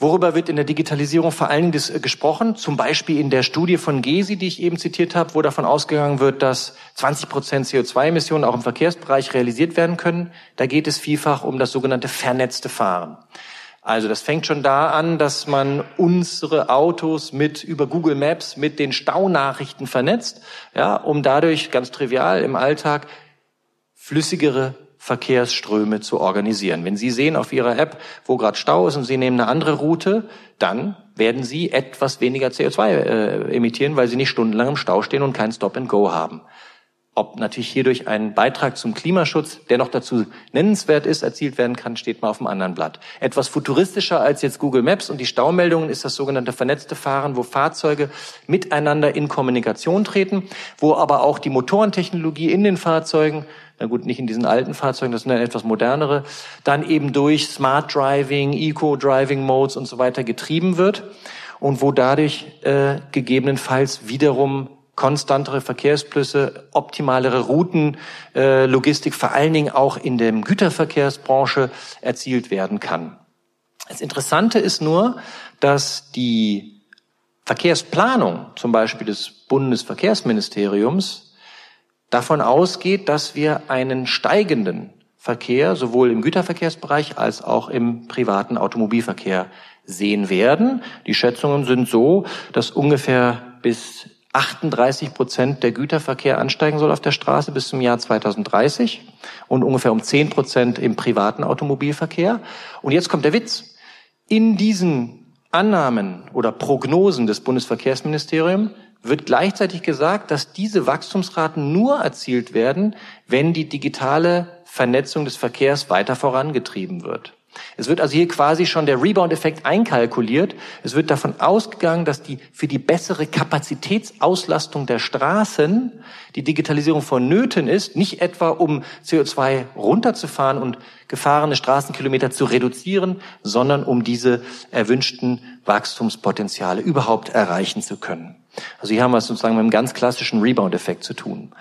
Speaker 2: Worüber wird in der Digitalisierung vor allen Dingen äh, gesprochen? Zum Beispiel in der Studie von GESI, die ich eben zitiert habe, wo davon ausgegangen wird, dass 20 Prozent CO2-Emissionen auch im Verkehrsbereich realisiert werden können. Da geht es vielfach um das sogenannte vernetzte Fahren. Also das fängt schon da an, dass man unsere Autos mit über Google Maps mit den Staunachrichten vernetzt, ja, um dadurch ganz trivial im Alltag flüssigere Verkehrsströme zu organisieren. Wenn Sie sehen auf Ihrer App, wo gerade Stau ist und Sie nehmen eine andere Route, dann werden Sie etwas weniger CO2 äh, emittieren, weil Sie nicht stundenlang im Stau stehen und kein Stop-and-Go haben. Ob natürlich hierdurch ein Beitrag zum Klimaschutz, der noch dazu nennenswert ist, erzielt werden kann, steht mal auf dem anderen Blatt. Etwas futuristischer als jetzt Google Maps und die Staumeldungen ist das sogenannte vernetzte Fahren, wo Fahrzeuge miteinander in Kommunikation treten, wo aber auch die Motorentechnologie in den Fahrzeugen na gut, nicht in diesen alten Fahrzeugen, das sind dann etwas modernere, dann eben durch Smart Driving, Eco-Driving Modes und so weiter getrieben wird und wo dadurch äh, gegebenenfalls wiederum konstantere Verkehrsflüsse, optimalere Routen, äh, Logistik vor allen Dingen auch in der Güterverkehrsbranche erzielt werden kann. Das Interessante ist nur, dass die Verkehrsplanung zum Beispiel des Bundesverkehrsministeriums davon ausgeht, dass wir einen steigenden Verkehr sowohl im Güterverkehrsbereich als auch im privaten Automobilverkehr sehen werden. Die Schätzungen sind so, dass ungefähr bis 38 Prozent der Güterverkehr ansteigen soll auf der Straße bis zum Jahr 2030 und ungefähr um 10 Prozent im privaten Automobilverkehr. Und jetzt kommt der Witz. In diesen Annahmen oder Prognosen des Bundesverkehrsministeriums wird gleichzeitig gesagt, dass diese Wachstumsraten nur erzielt werden, wenn die digitale Vernetzung des Verkehrs weiter vorangetrieben wird. Es wird also hier quasi schon der Rebound-Effekt einkalkuliert. Es wird davon ausgegangen, dass die für die bessere Kapazitätsauslastung der Straßen die Digitalisierung vonnöten ist, nicht etwa um CO2 runterzufahren und gefahrene Straßenkilometer zu reduzieren, sondern um diese erwünschten Wachstumspotenziale überhaupt erreichen zu können. Also hier haben wir es sozusagen mit einem ganz klassischen Rebound-Effekt zu tun.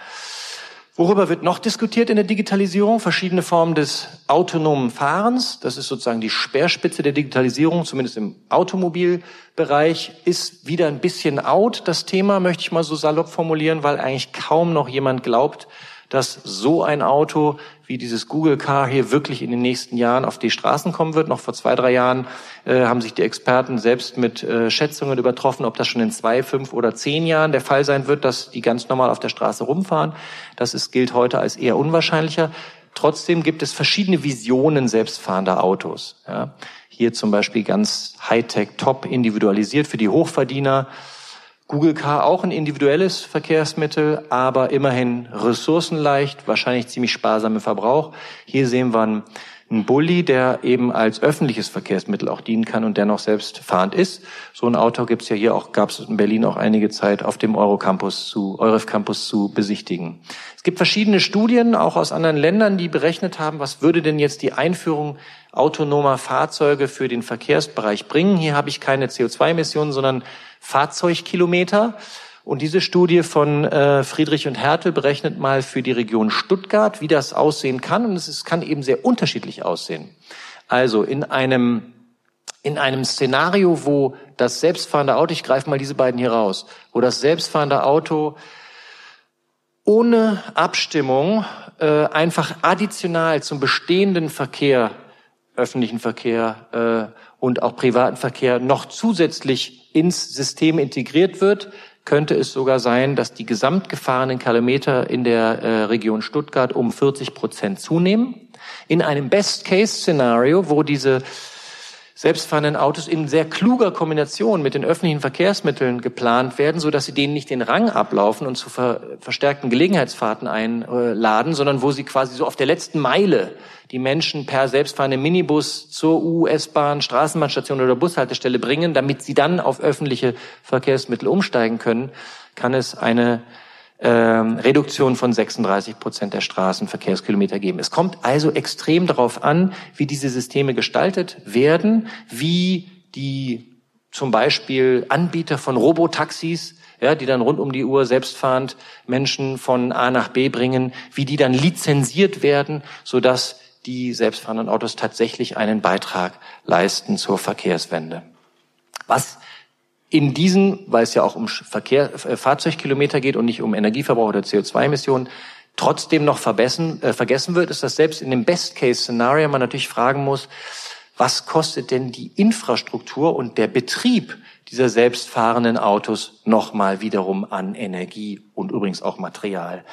Speaker 2: Worüber wird noch diskutiert in der Digitalisierung? Verschiedene Formen des autonomen Fahrens. Das ist sozusagen die Speerspitze der Digitalisierung, zumindest im Automobilbereich. Ist wieder ein bisschen out, das Thema, möchte ich mal so salopp formulieren, weil eigentlich kaum noch jemand glaubt, dass so ein Auto wie dieses Google Car hier wirklich in den nächsten Jahren auf die Straßen kommen wird. Noch vor zwei, drei Jahren äh, haben sich die Experten selbst mit äh, Schätzungen übertroffen, ob das schon in zwei, fünf oder zehn Jahren der Fall sein wird, dass die ganz normal auf der Straße rumfahren. Das ist, gilt heute als eher unwahrscheinlicher. Trotzdem gibt es verschiedene Visionen selbstfahrender Autos. Ja. Hier zum Beispiel ganz Hightech, top individualisiert für die Hochverdiener Google Car auch ein individuelles Verkehrsmittel, aber immerhin ressourcenleicht, wahrscheinlich ziemlich sparsam im Verbrauch. Hier sehen wir einen, einen Bulli, der eben als öffentliches Verkehrsmittel auch dienen kann und dennoch selbst fahrend ist. So ein Auto gibt's ja hier auch, gab es in Berlin auch einige Zeit auf dem Eurocampus zu, Euref Campus zu besichtigen. Es gibt verschiedene Studien, auch aus anderen Ländern, die berechnet haben, was würde denn jetzt die Einführung autonomer Fahrzeuge für den Verkehrsbereich bringen. Hier habe ich keine CO2-Emissionen, sondern Fahrzeugkilometer. Und diese Studie von äh, Friedrich und Hertel berechnet mal für die Region Stuttgart, wie das aussehen kann. Und es kann eben sehr unterschiedlich aussehen. Also in einem in einem Szenario, wo das selbstfahrende Auto, ich greife mal diese beiden hier raus, wo das selbstfahrende Auto ohne Abstimmung äh, einfach additional zum bestehenden Verkehr, öffentlichen Verkehr äh, und auch privaten Verkehr noch zusätzlich ins System integriert wird, könnte es sogar sein, dass die gesamt gefahrenen Kilometer in der äh, Region Stuttgart um 40 Prozent zunehmen. In einem Best-Case-Szenario, wo diese selbstfahrenden Autos in sehr kluger Kombination mit den öffentlichen Verkehrsmitteln geplant werden, so dass sie denen nicht den Rang ablaufen und zu ver verstärkten Gelegenheitsfahrten einladen, sondern wo sie quasi so auf der letzten Meile die Menschen per selbstfahrendem Minibus zur US-Bahn, Straßenbahnstation oder Bushaltestelle bringen, damit sie dann auf öffentliche Verkehrsmittel umsteigen können, kann es eine ähm, Reduktion von 36 Prozent der Straßenverkehrskilometer geben. Es kommt also extrem darauf an, wie diese Systeme gestaltet werden, wie die zum Beispiel Anbieter von Robotaxis, ja, die dann rund um die Uhr selbstfahrend Menschen von A nach B bringen, wie die dann lizenziert werden, sodass die selbstfahrenden Autos tatsächlich einen Beitrag leisten zur Verkehrswende. Was in diesen, weil es ja auch um Verkehr, äh, Fahrzeugkilometer geht und nicht um Energieverbrauch oder CO2-Emissionen, trotzdem noch vergessen, äh, vergessen wird, ist, dass selbst in dem Best-Case-Szenario man natürlich fragen muss, was kostet denn die Infrastruktur und der Betrieb dieser selbstfahrenden Autos nochmal wiederum an Energie und übrigens auch Material.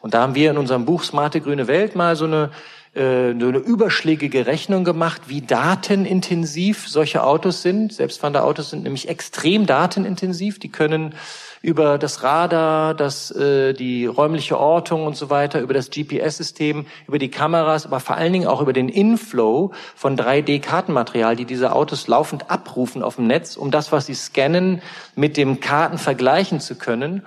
Speaker 2: Und da haben wir in unserem Buch Smarte grüne Welt mal so eine äh, eine überschlägige Rechnung gemacht, wie datenintensiv solche Autos sind. Selbstfahrende Autos sind nämlich extrem datenintensiv. Die können über das Radar, das, äh, die räumliche Ortung und so weiter, über das GPS-System, über die Kameras, aber vor allen Dingen auch über den Inflow von 3D-Kartenmaterial, die diese Autos laufend abrufen auf dem Netz, um das, was sie scannen, mit dem Karten vergleichen zu können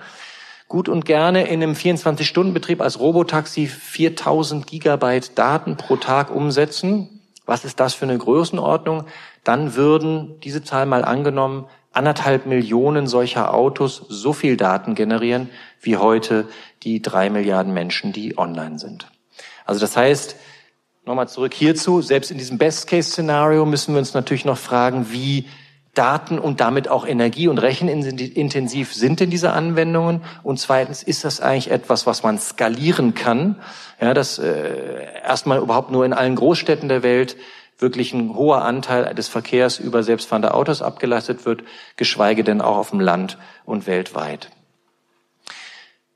Speaker 2: gut und gerne in einem 24-Stunden-Betrieb als Robotaxi 4000 Gigabyte Daten pro Tag umsetzen. Was ist das für eine Größenordnung? Dann würden diese Zahl mal angenommen anderthalb Millionen solcher Autos so viel Daten generieren wie heute die drei Milliarden Menschen, die online sind. Also das heißt, nochmal zurück hierzu, selbst in diesem Best-Case-Szenario müssen wir uns natürlich noch fragen, wie Daten und damit auch Energie- und rechenintensiv sind denn diese Anwendungen? Und zweitens, ist das eigentlich etwas, was man skalieren kann? Ja, dass äh, erstmal überhaupt nur in allen Großstädten der Welt wirklich ein hoher Anteil des Verkehrs über selbstfahrende Autos abgelastet wird, geschweige denn auch auf dem Land und weltweit.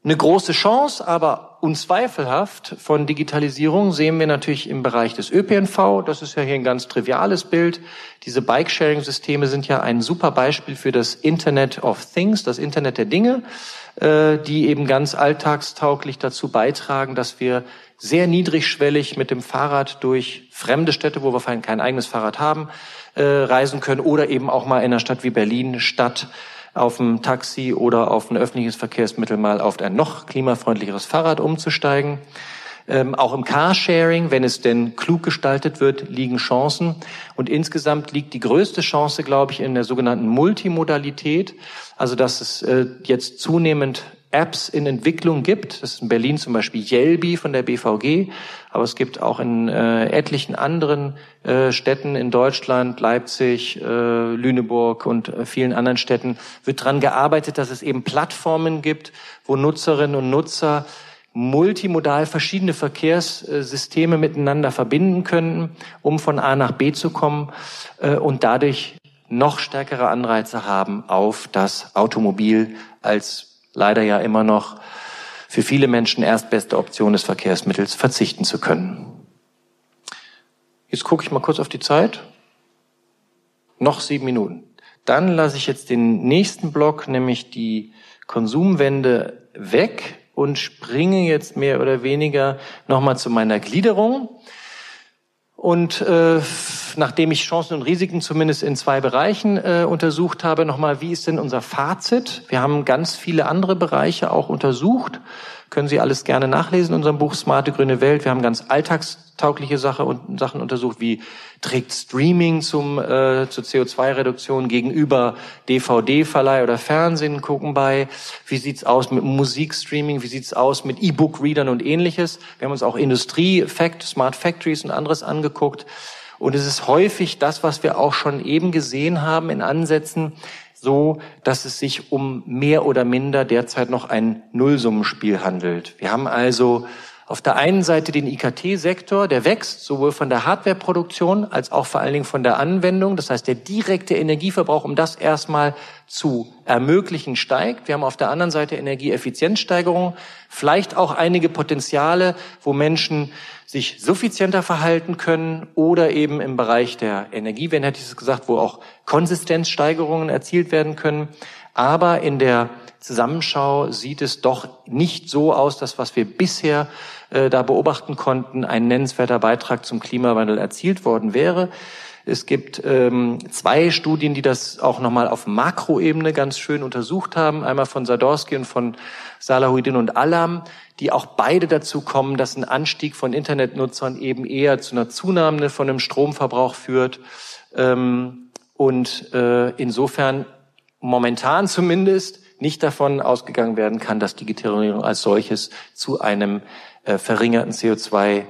Speaker 2: Eine große Chance, aber unzweifelhaft von Digitalisierung sehen wir natürlich im Bereich des ÖPNV. Das ist ja hier ein ganz triviales Bild. Diese Bike-Sharing-Systeme sind ja ein super Beispiel für das Internet of Things, das Internet der Dinge, äh, die eben ganz alltagstauglich dazu beitragen, dass wir sehr niedrigschwellig mit dem Fahrrad durch fremde Städte, wo wir kein eigenes Fahrrad haben, äh, reisen können oder eben auch mal in einer Stadt wie Berlin Stadt auf ein Taxi oder auf ein öffentliches Verkehrsmittel mal auf ein noch klimafreundlicheres Fahrrad umzusteigen. Ähm, auch im Carsharing, wenn es denn klug gestaltet wird, liegen Chancen. Und insgesamt liegt die größte Chance, glaube ich, in der sogenannten Multimodalität. Also, dass es äh, jetzt zunehmend Apps in Entwicklung gibt. Das ist in Berlin zum Beispiel Yelby von der BVG, aber es gibt auch in äh, etlichen anderen äh, Städten in Deutschland, Leipzig, äh, Lüneburg und äh, vielen anderen Städten, wird daran gearbeitet, dass es eben Plattformen gibt, wo Nutzerinnen und Nutzer multimodal verschiedene Verkehrssysteme miteinander verbinden können, um von A nach B zu kommen äh, und dadurch noch stärkere Anreize haben auf das Automobil als leider ja immer noch für viele Menschen erstbeste Option des Verkehrsmittels verzichten zu können. Jetzt gucke ich mal kurz auf die Zeit. Noch sieben Minuten. Dann lasse ich jetzt den nächsten Block, nämlich die Konsumwende, weg und springe jetzt mehr oder weniger nochmal zu meiner Gliederung. Und äh, nachdem ich Chancen und Risiken zumindest in zwei Bereichen äh, untersucht habe, nochmal, wie ist denn unser Fazit? Wir haben ganz viele andere Bereiche auch untersucht. Können Sie alles gerne nachlesen in unserem Buch Smarte grüne Welt. Wir haben ganz alltagstaugliche Sache und, Sachen untersucht, wie trägt Streaming zum, äh, zur CO2-Reduktion gegenüber DVD-Verleih oder Fernsehen gucken bei. Wie sieht's aus mit Musikstreaming? Wie sieht's aus mit E-Book-Readern und ähnliches? Wir haben uns auch Industrie, Fact, Smart Factories und anderes angeguckt. Und es ist häufig das, was wir auch schon eben gesehen haben in Ansätzen, so, dass es sich um mehr oder minder derzeit noch ein Nullsummenspiel handelt. Wir haben also auf der einen Seite den IKT-Sektor, der wächst, sowohl von der Hardwareproduktion als auch vor allen Dingen von der Anwendung. Das heißt, der direkte Energieverbrauch, um das erstmal zu ermöglichen, steigt. Wir haben auf der anderen Seite Energieeffizienzsteigerung, vielleicht auch einige Potenziale, wo Menschen sich suffizienter verhalten können oder eben im Bereich der Energiewende, hätte ich es gesagt, wo auch Konsistenzsteigerungen erzielt werden können. Aber in der Zusammenschau sieht es doch nicht so aus, dass was wir bisher äh, da beobachten konnten, ein nennenswerter Beitrag zum Klimawandel erzielt worden wäre. Es gibt ähm, zwei Studien, die das auch nochmal auf Makroebene ganz schön untersucht haben. Einmal von Sadorski und von Salahuddin und Alam, die auch beide dazu kommen, dass ein Anstieg von Internetnutzern eben eher zu einer Zunahme von dem Stromverbrauch führt. Ähm, und äh, insofern momentan zumindest nicht davon ausgegangen werden kann, dass Digitalisierung als solches zu einem äh, verringerten CO2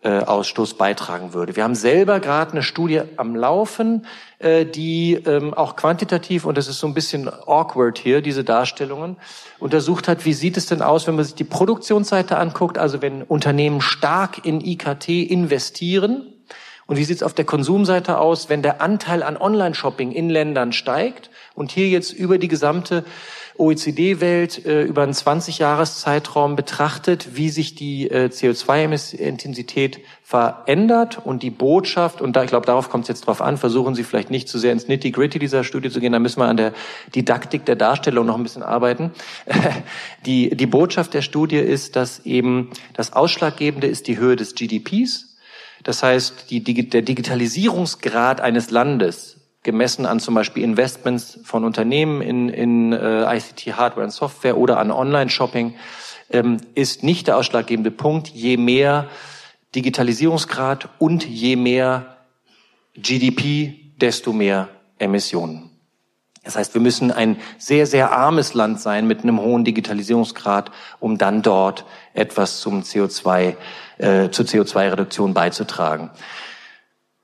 Speaker 2: äh, Ausstoß beitragen würde. Wir haben selber gerade eine Studie am Laufen, äh, die ähm, auch quantitativ, und das ist so ein bisschen awkward hier, diese Darstellungen, untersucht hat, wie sieht es denn aus, wenn man sich die Produktionsseite anguckt, also wenn Unternehmen stark in IKT investieren, und wie sieht es auf der Konsumseite aus, wenn der Anteil an Online-Shopping in Ländern steigt und hier jetzt über die gesamte OECD-Welt äh, über einen 20-Jahres-Zeitraum betrachtet, wie sich die äh, CO2-Intensität verändert und die Botschaft, und da, ich glaube, darauf kommt es jetzt drauf an, versuchen Sie vielleicht nicht zu sehr ins Nitty-Gritty dieser Studie zu gehen, da müssen wir an der Didaktik der Darstellung noch ein bisschen arbeiten. Die, die Botschaft der Studie ist, dass eben das Ausschlaggebende ist die Höhe des GDPs. Das heißt, die, der Digitalisierungsgrad eines Landes gemessen an zum Beispiel Investments von Unternehmen in, in äh, ICT, Hardware und Software oder an Online-Shopping, ähm, ist nicht der ausschlaggebende Punkt. Je mehr Digitalisierungsgrad und je mehr GDP, desto mehr Emissionen. Das heißt, wir müssen ein sehr, sehr armes Land sein mit einem hohen Digitalisierungsgrad, um dann dort etwas zum CO2, äh, zur CO2-Reduktion beizutragen.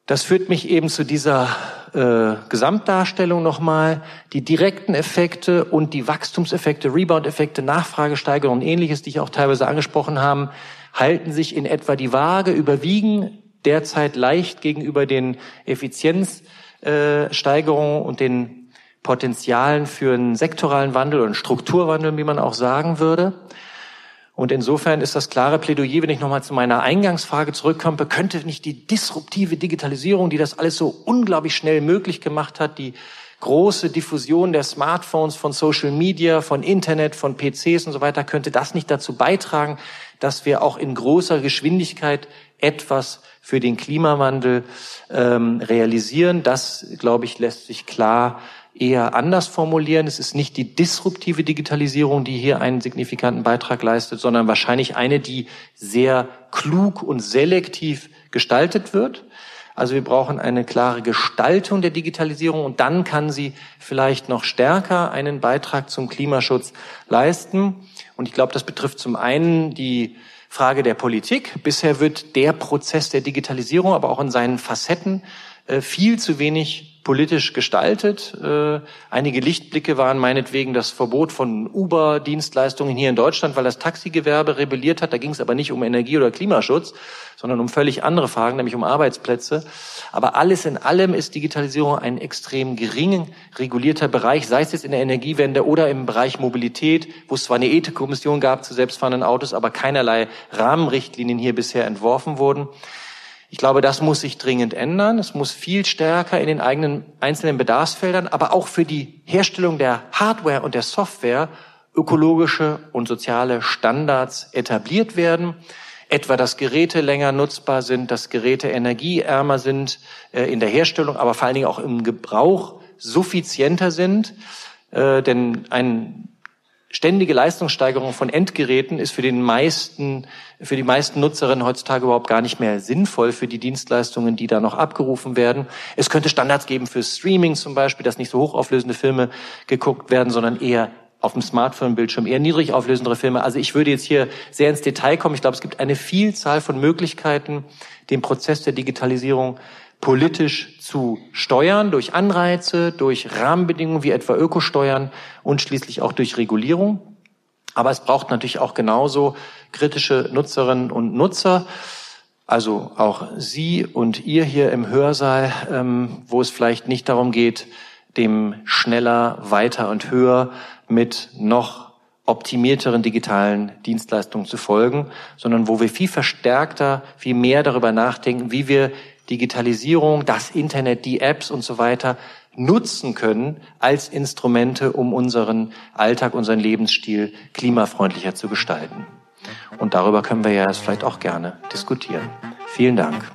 Speaker 2: Das führt mich eben zu dieser äh, Gesamtdarstellung nochmal. Die direkten Effekte und die Wachstumseffekte, Rebound-Effekte, Nachfragesteigerung und ähnliches, die ich auch teilweise angesprochen habe, halten sich in etwa die Waage, überwiegen derzeit leicht gegenüber den Effizienzsteigerungen äh, und den Potenzialen für einen sektoralen Wandel einen Strukturwandel, wie man auch sagen würde. Und insofern ist das klare Plädoyer, wenn ich nochmal zu meiner Eingangsfrage zurückkomme, könnte nicht die disruptive Digitalisierung, die das alles so unglaublich schnell möglich gemacht hat, die große Diffusion der Smartphones, von Social Media, von Internet, von PCs und so weiter, könnte das nicht dazu beitragen, dass wir auch in großer Geschwindigkeit etwas für den Klimawandel ähm, realisieren. Das, glaube ich, lässt sich klar eher anders formulieren. Es ist nicht die disruptive Digitalisierung, die hier einen signifikanten Beitrag leistet, sondern wahrscheinlich eine, die sehr klug und selektiv gestaltet wird. Also wir brauchen eine klare Gestaltung der Digitalisierung und dann kann sie vielleicht noch stärker einen Beitrag zum Klimaschutz leisten. Und ich glaube, das betrifft zum einen die Frage der Politik. Bisher wird der Prozess der Digitalisierung, aber auch in seinen Facetten, äh, viel zu wenig politisch gestaltet. Äh, einige Lichtblicke waren meinetwegen das Verbot von Uber-Dienstleistungen hier in Deutschland, weil das Taxigewerbe rebelliert hat. Da ging es aber nicht um Energie- oder Klimaschutz, sondern um völlig andere Fragen, nämlich um Arbeitsplätze. Aber alles in allem ist Digitalisierung ein extrem gering regulierter Bereich, sei es jetzt in der Energiewende oder im Bereich Mobilität, wo es zwar eine Ethikkommission gab zu selbstfahrenden Autos, aber keinerlei Rahmenrichtlinien hier bisher entworfen wurden. Ich glaube, das muss sich dringend ändern. Es muss viel stärker in den eigenen einzelnen Bedarfsfeldern, aber auch für die Herstellung der Hardware und der Software ökologische und soziale Standards etabliert werden. Etwa, dass Geräte länger nutzbar sind, dass Geräte energieärmer sind äh, in der Herstellung, aber vor allen Dingen auch im Gebrauch suffizienter sind. Äh, denn ein ständige Leistungssteigerung von Endgeräten ist für den meisten, für die meisten Nutzerinnen heutzutage überhaupt gar nicht mehr sinnvoll für die Dienstleistungen, die da noch abgerufen werden. Es könnte Standards geben für Streaming zum Beispiel, dass nicht so hochauflösende Filme geguckt werden, sondern eher auf dem Smartphone-Bildschirm eher niedrig auflösendere Filme. Also ich würde jetzt hier sehr ins Detail kommen. Ich glaube, es gibt eine Vielzahl von Möglichkeiten, den Prozess der Digitalisierung politisch zu steuern, durch Anreize, durch Rahmenbedingungen wie etwa Ökosteuern und schließlich auch durch Regulierung. Aber es braucht natürlich auch genauso kritische Nutzerinnen und Nutzer, also auch Sie und ihr hier im Hörsaal, ähm, wo es vielleicht nicht darum geht, dem schneller, weiter und höher mit noch optimierteren digitalen Dienstleistungen zu folgen, sondern wo wir viel verstärkter, viel mehr darüber nachdenken, wie wir Digitalisierung, das Internet, die Apps und so weiter nutzen können als Instrumente, um unseren Alltag, unseren Lebensstil klimafreundlicher zu gestalten. Und darüber können wir ja vielleicht auch gerne diskutieren. Vielen Dank.